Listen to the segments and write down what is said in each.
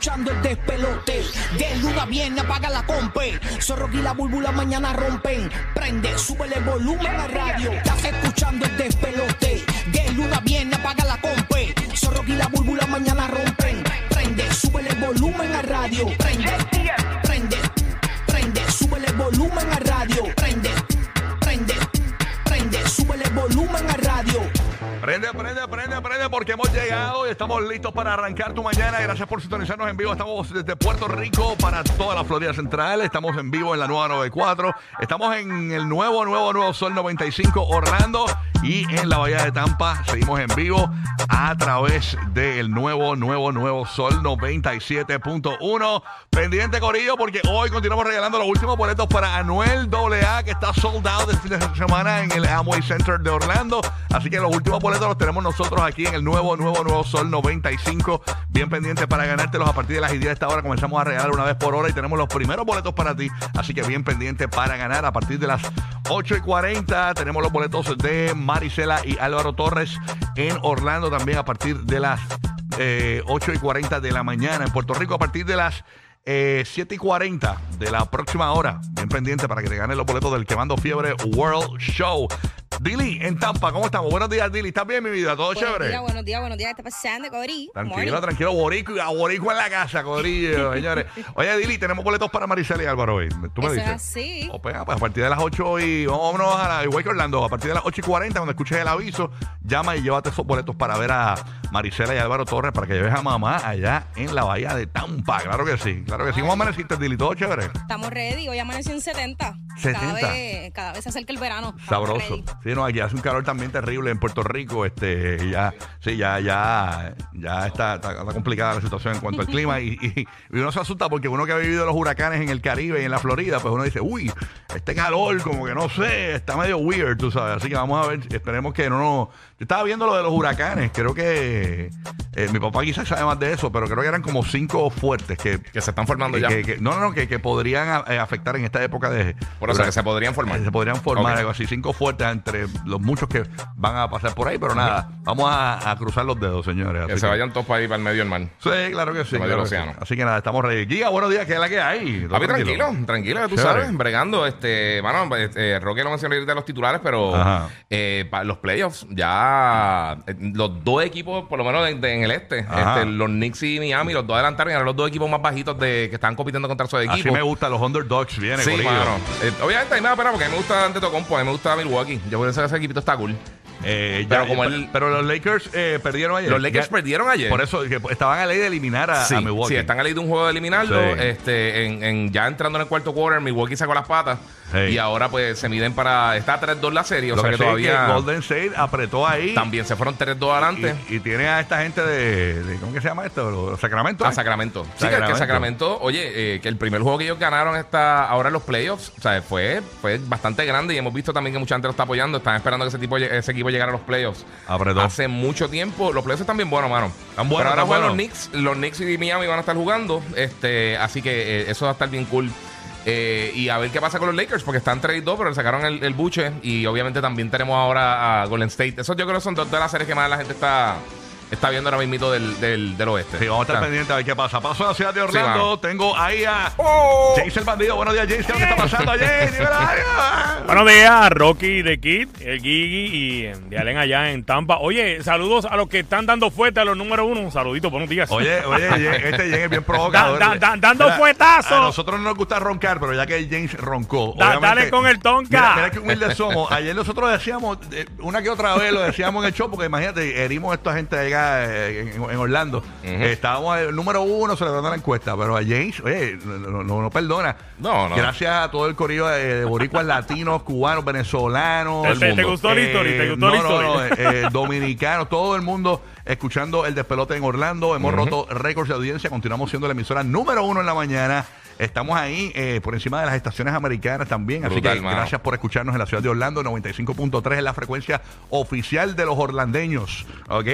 Escuchando el despelote. De luna viene, apaga la compe. Zorro y la búlbula mañana rompen. Prende, súbele el volumen a radio. Estás escuchando el despelote. De luna viene, apaga la compe. Zorro y la búlbula mañana rompen. Prende, súbele el volumen a radio. Prende, Prende, prende, prende, prende, porque hemos llegado y estamos listos para arrancar tu mañana. Gracias por sintonizarnos en vivo. Estamos desde Puerto Rico para toda la Florida Central. Estamos en vivo en la nueva 94. Estamos en el nuevo, nuevo, nuevo Sol 95 Orlando y en la Bahía de Tampa. Seguimos en vivo a través del nuevo, nuevo, nuevo Sol 97.1. Pendiente, Corillo, porque hoy continuamos regalando los últimos boletos para Anuel AA, que está sold out este fin de semana en el Amway Center de Orlando. Así que los últimos boletos tenemos nosotros aquí en el nuevo, nuevo, nuevo Sol 95. Bien pendiente para ganártelos a partir de las 10 de esta hora. Comenzamos a regalar una vez por hora y tenemos los primeros boletos para ti. Así que bien pendiente para ganar a partir de las 8 y 40. Tenemos los boletos de Marisela y Álvaro Torres en Orlando también a partir de las eh, 8 y 40 de la mañana. En Puerto Rico a partir de las eh, 7 y 40 de la próxima hora. Bien pendiente para que te ganes los boletos del Quemando Fiebre World Show. Dili, en Tampa, ¿cómo estamos? Buenos días, Dili. ¿Estás bien, mi vida? ¿Todo Buenos chévere? días, buenos días, buenos días. ¿Qué está pasando, Cori? Tranquilo, tranquilo, Boricua, Boricua en la casa, Corillo, señores. Oye, Dili, tenemos boletos para Maricela y Álvaro hoy. ¿Tú me Eso es dices? así. O pues, pues, a partir de las 8 y vámonos a la igual que Orlando, a partir de las 8 y 40, cuando escuches el aviso, llama y llévate esos boletos para ver a Maricela y Álvaro Torres para que lleves a mamá allá en la bahía de Tampa. Claro que sí, claro que sí. ¿Cómo amaneciste, Dili? ¿Todo chévere? Estamos ready. Hoy amaneció en 70. 70. Cada vez, cada vez se acerca el verano. Sabroso. ready. Sí, no, aquí hace un calor también terrible en Puerto Rico. Este, ya, sí, ya, ya, ya está, está- está complicada la situación en cuanto al clima. Y, y- y uno se asusta porque uno que ha vivido los huracanes en el Caribe y en la Florida, pues uno dice, uy, este calor, como que no sé, está medio weird, tú sabes. Así que vamos a ver, esperemos que no nos. Yo estaba viendo lo de los huracanes, creo que eh, mi papá quizás sabe más de eso, pero creo que eran como cinco fuertes que. Que se están formando que- ya. que- no, no, no, que, que podrían eh, afectar en esta época de. Por eso que se podrían formar. Se podrían formar algo así, cinco fuertes entre los muchos que van a pasar por ahí, pero nada, vamos a, a cruzar los dedos, señores. Que se que- vayan todos para ahí, para el medio del mar. Sí, claro que sí. Claro que sí. Así que nada, estamos ready. Giga, buenos días, ¿qué es la que hay? ¿Todo Papi, tranquilo, tranquilo, que tú Chévere. sabes, bregando. Este, bueno, este, Roque lo mencionó ahorita de los titulares, pero Ajá. eh, los playoffs, ya eh, los dos equipos, por lo menos de- de- en el este, Ajá. este, los Knicks y Miami, los dos adelantaron y eran los dos equipos más bajitos de que están compitiendo contra sus equipos. Así me gusta, los underdogs viene, Sí, corillo. mano. Eh, obviamente a mí me da pena porque a mí me gusta Antetokounmpo, a mí me gusta Milwaukee. Yo que ese equipito está cool. Eh, Pero ya- como pero, él- pero los Lakers eh, perdieron ayer. Los Lakers Ya- perdieron ayer. Por eso, que estaban a ley de eliminar a, Sí, a Milwaukee. sí, están a ley de un juego de eliminarlo. Sí. Este, en, en- ya entrando en el cuarto quarter, Milwaukee sacó las patas. Sí. Y ahora pues se miden para. Está 3-2 la serie. O Lo sea que que, sé es todavía. que Golden State apretó ahí. También se fueron 3-2 adelante. Y, y tiene a esta gente de, de- ¿Cómo que se llama esto? Sacramento. A ¿eh? Sacramento. Sí, que- que, Sacramento. Sacramento, oye, eh, que el primer juego que ellos ganaron esta, ahora en los playoffs, o sea, fue, fue bastante grande y hemos visto también que mucha gente lo está apoyando. Están esperando que ese, tipo, ese equipo llegara a los playoffs. Apretó. Hace mucho tiempo. Los playoffs están bien buenos, mano. Están buenos, Pero ahora juegan los. Knicks. Los Knicks y Miami van a estar jugando. Este, así que eh, eso va a estar bien cool. Eh, y a ver qué pasa con los Lakers, porque están 3-2, pero le sacaron el, el buche. Y obviamente también tenemos ahora a Golden State. Esos yo creo que son dos de las series que más la gente está, está viendo ahora mismo del, del, del oeste. Sí, vamos a estar O sea, pendientes a ver qué pasa. Paso a la ciudad de Orlando. Tengo ahí a ¡Oh! Jace el bandido. Buenos días, Jace. ¿Qué que está pasando, Jace? Buenos días, Rocky de Kid, el Gigi y eh, de Allen allá en Tampa. Oye, saludos a los que están dando fuerte a los número uno. Un saludito, buenos días. Oye, oye, este Jen es bien provocador. Da- da- da- dando fuetazos. A nosotros no nos gusta roncar, pero ya que James roncó. Dale con el tonka. Mira, mira qué humildes somos. Ayer nosotros decíamos, eh, una que otra vez lo decíamos en el show, porque imagínate, herimos a esta gente allá eh, en, en Orlando. Eh, estábamos el número uno celebrando la encuesta, pero a James, oye, no, no- no perdona. No, no. Gracias a todo el corillo de, de boricuas latinos, cubanos, venezolanos. ¿Te, el te- te mundo. gustó la historia? ¿Te gustó no, la historia? no, eh, eh, dominicanos, todo el mundo escuchando el despelote en Orlando. Hemos roto récords de audiencia. Continuamos siendo la emisora número uno en la mañana. Estamos ahí eh, por encima de las estaciones americanas también. Así que mano. gracias por escucharnos en la ciudad de Orlando. 95.3 es la frecuencia oficial de los orlandeños. ¿Ok?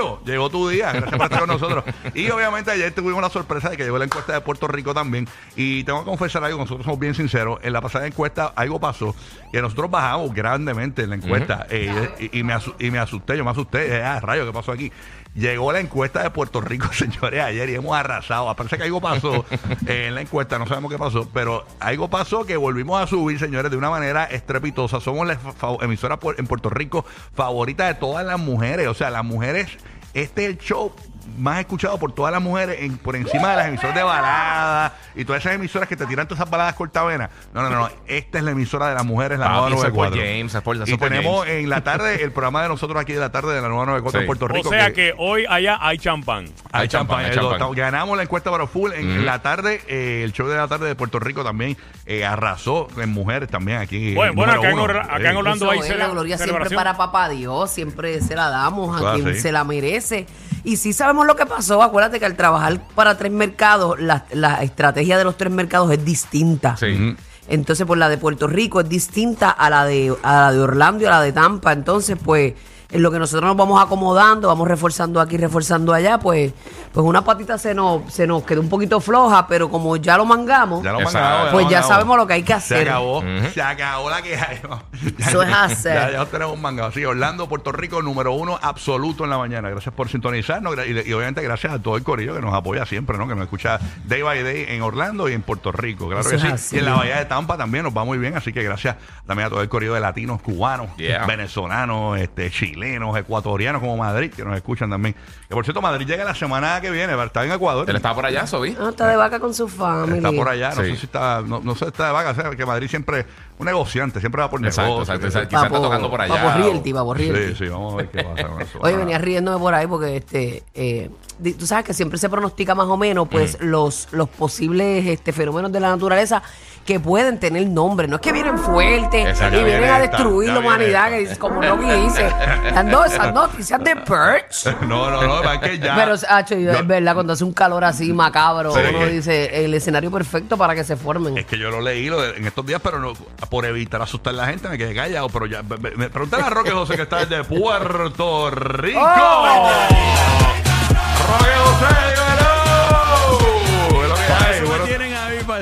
Orlandeño, llegó tu día. Gracias por estar con nosotros. Y obviamente ayer tuvimos la sorpresa de que llegó la encuesta de Puerto Rico también. Y tengo que confesar algo, nosotros somos bien sinceros. En la pasada encuesta algo pasó que nosotros bajamos grandemente en la encuesta. Eh, y, y me asu- y me asusté, yo me asusté. Eh, ah, rayo, ¿qué pasó aquí? Llegó la encuesta de Puerto Rico, señores, ayer y hemos arrasado. Parece que algo pasó eh, en la encuesta, no sabemos qué pasó, pero algo pasó que volvimos a subir, señores, de una manera estrepitosa. Somos la emisora en Puerto Rico favorita de todas las mujeres. O sea, las mujeres, este es el show más escuchado por todas las mujeres en- por encima de las emisoras de baladas y todas esas emisoras que te tiran todas esas baladas cortavenas. No, no, no, no. Esta es la emisora de las mujeres, la Papi, nueva eso es por 94. James, es por- y tenemos James. en la tarde el programa de nosotros aquí de la tarde de la nueva 94 Sí. en Puerto Rico. o sea que hoy allá hay champán. hay Hay champán, eh, Ganamos la encuesta para full. En, en la tarde, eh, el show de la tarde de Puerto Rico también eh, arrasó en mujeres también aquí. Bueno, bueno, acá en, uno. Orla- acá en Eh, Orlando hay es, la gloria siempre para papá Dios, siempre se la damos a es quien se la merece. Y sí sabemos lo que pasó, acuérdate que al trabajar para tres mercados, la, la estrategia de los tres mercados es distinta. Sí. Entonces, pues la de Puerto Rico es distinta a la de, a la de Orlando y a la de Tampa. Entonces, pues, en lo que nosotros nos vamos acomodando, vamos reforzando aquí, reforzando allá, pues, pues una patita se nos, se nos quedó un poquito floja, pero como ya lo mangamos, Ya lo Exacto. mangado, pues lo ya sabemos lo que hay que Se hacer. acabó, Ujú. se acabó la que hay. Ya- Eso es hacer. Ya, ya tenemos un mangado. Sí, Orlando, Puerto Rico, número uno absoluto en la mañana. Gracias por sintonizarnos y, y obviamente gracias a todo el corillo que nos apoya siempre, ¿no? Que nos escucha day by day en Orlando y en Puerto Rico. Claro Eso que es sí. así. Y en la Bahía de Tampa también nos va muy bien. Así que gracias también a todo el corillo de latinos, cubanos, Yeah. venezolanos, este, chilenos, ecuatorianos como Madrid, que nos escuchan también. Que por cierto, Madrid llega la semana que viene, está en Ecuador. Él estaba por allá, Sobi. Ah, está de vaca con su familia. Está por allá, no Sí. sé si está, no, no sé si está de vaca, o sea, que Madrid siempre un negociante, siempre va por Exacto, negocio. exacto, exacto. Quizás está tocando por allá. O- Realty, Papo Realty. Sí, sí, vamos a ver qué pasa con eso. Oye, venía riéndome por ahí porque este eh, tú sabes que siempre se pronostica más o menos pues los, los posibles este, fenómenos de la naturaleza que pueden tener nombre. No es que vienen fuertes Exacto, y vienen viene a destruir la humanidad, que dice, como Loki dice, dando esas noticias de Perch. No, no, no, es que ya. Pero, Hacho, yo- es verdad, cuando hace un calor así macabro, Sí. uno dice el escenario perfecto para que se formen. Es que yo lo leí lo de- en estos días, pero no, por evitar asustar a la gente me quedé callado. Pero ya, me, me, pregúntale a Roque José que está desde Puerto Rico. ¡Oh! Roque José,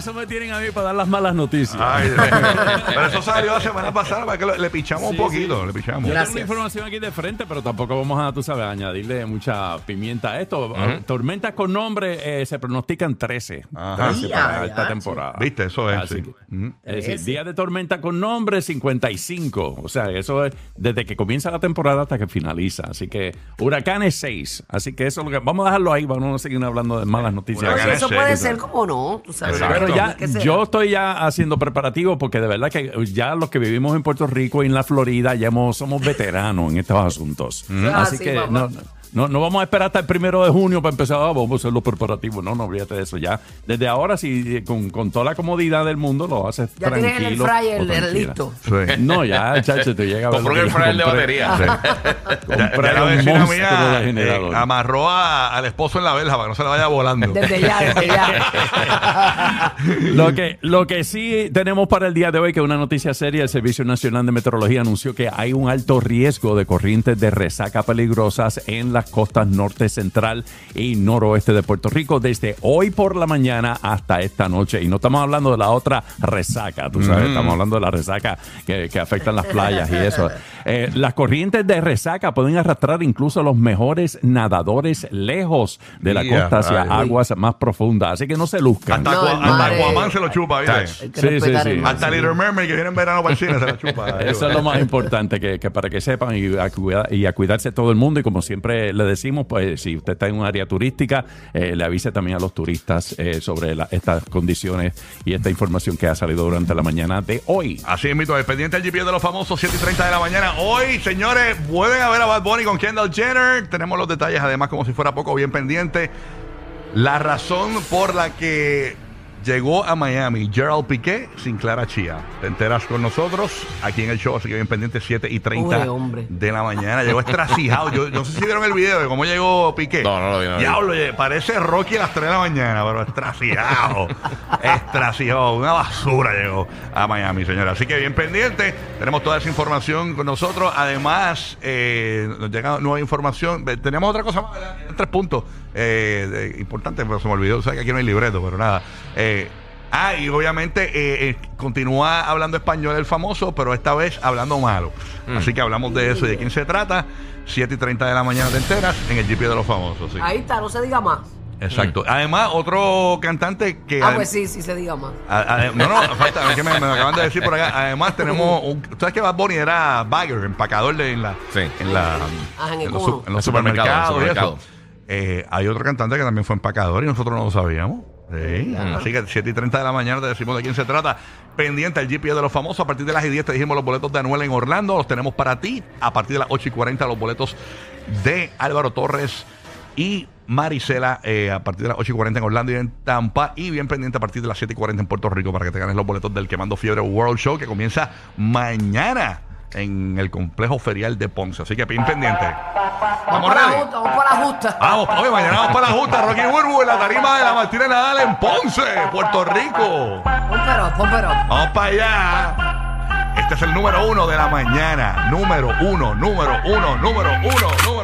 eso me tienen a mí, para dar las malas noticias. Ay, pero eso salió la semana pasada para que lo- le pichamos un Sí, poquito, sí. le pichamos. Yo tengo Gracias. una información aquí de frente, pero tampoco vamos a, tú sabes, añadirle mucha pimienta a esto. Tormentas con nombre eh, se pronostican 13. Ajá. 13 Ay, para ay, esta ay. temporada. Viste, eso es. Así sí. que-. Es decir, de tormenta con nombre 55. O sea, eso es desde que comienza la temporada hasta que finaliza. Así que huracanes 6. Así que eso es lo que vamos a dejarlo ahí. Vamos a seguir hablando de malas noticias. Oye, Huracanes eso puede ser como no, tú sabes. Exacto. Pero yo estoy ya haciendo preparativos porque de verdad que ya los que vivimos en Puerto Rico y en la Florida ya hemos- somos veteranos en estos asuntos. Ah, Así sí, que no, no, no vamos a esperar hasta el primero de junio para empezar, ah, vamos a hacer los preparativos. No, no, olvídate de eso. Ya desde ahora, sí, con, con toda la comodidad del mundo, lo haces Ya tranquilo. tienes el fryer tranquila. listo. Sí. No, ya, chacho, te llega a ver Compró el fryer de compré. batería. Ya, ya Compré la un monstruo mía de eh, generador. amarró a- al esposo en la verja para que no se le vaya volando. Desde ya, desde ya. Lo que, lo que sí tenemos para el día de hoy, que es una noticia seria, el Servicio Nacional de Meteorología anunció que hay un alto riesgo de corrientes de resaca peligrosas en las costas norte, central y noroeste de Puerto Rico desde hoy por la mañana hasta esta noche. Y no estamos hablando de la otra resaca, tú sabes, estamos hablando de la resaca que, que afectan las playas y eso. Eh, las corrientes de resaca pueden arrastrar incluso a los mejores nadadores lejos de la Ya, costa hacia ay. aguas más profundas. Así que no se luzcan. Hasta, No, hasta Aquaman se lo chupa, ¿viste? Sí, sí, el sí. mar, Hasta sí. Little Mermaid que viene en verano para cine se la chupa. Eso es lo más importante, que, que para que sepan y a, cuida- y a cuidarse todo el mundo. Y como siempre le, le decimos, pues si usted está en un área turística, eh, le avise también a los turistas eh, sobre estas condiciones y esta información que ha salido durante la mañana de hoy. Así es, mito, el pendiente del GPS de los famosos, 7 y 30 de la mañana. Hoy, señores, vuelven a ver a Bad Bunny con Kendall Jenner. Tenemos los detalles, además, como si fuera poco, bien pendiente. La razón por la que llegó a Miami Gerald Piqué sin Clara Chía. Te enteras con nosotros aquí en el show, así que bien pendiente, 7 y 30 Pobre hombre. de la mañana. Llegó estracijado. Yo no sé si vieron el video de cómo llegó Piqué. No, no lo vi, no. Diablo, oye, parece Rocky a las 3 de la mañana, pero estracijado. estracijado. Una basura llegó a Miami, señora. Así que bien pendiente. Tenemos toda esa información con nosotros. Además, eh, nos llega nueva información. Tenemos otra cosa más, tres puntos eh, importantes, pero se me olvidó. O sea, que aquí no hay libreto, pero nada. Eh, Ah, y obviamente eh, eh, continúa hablando español el famoso, pero esta vez hablando malo. Así que hablamos de eso y de quién se trata. 7 y 30 de la mañana te enteras en el GP de los famosos. sí. Ahí está, no se diga más. Exacto. Además, otro cantante que. Ah, adem- pues sí, sí se diga más. a- a- no, no, falta, es que me, me acaban de decir por acá. Además, tenemos. Un, ¿Tú sabes que Bad Bunny era bagger, empacador de, en la. Sí. En, la, Ah, en el los, cono. su- en los En supermercado, supermercados. y eso. supermercado. Eh, hay otro cantante que también fue empacador y nosotros no lo sabíamos. Sí, Así que 7 y 30 de la mañana te decimos de quién se trata. Pendiente al GPS de los famosos. A partir de las 10 te dijimos los boletos de Anuel en Orlando. Los tenemos para ti. A partir de las 8 y 40 los boletos de Álvaro Torres y Marisela eh, a partir de las 8 y 40 en Orlando y en Tampa. Y bien pendiente a partir de las 7 y 40 en Puerto Rico para que te ganes los boletos del Quemando Fiebre World Show que comienza mañana en el complejo ferial de Ponce. Así que bien pendiente. Vamos, para la ready. justa, vamos para la justa. Vamos, oye, mañana vamos para la Justa, Rocky Burbu en la tarima de la Martínez Nadal en Ponce, Puerto Rico. Vamos para allá. Este es el número uno de la mañana. Número uno, número uno, número uno, número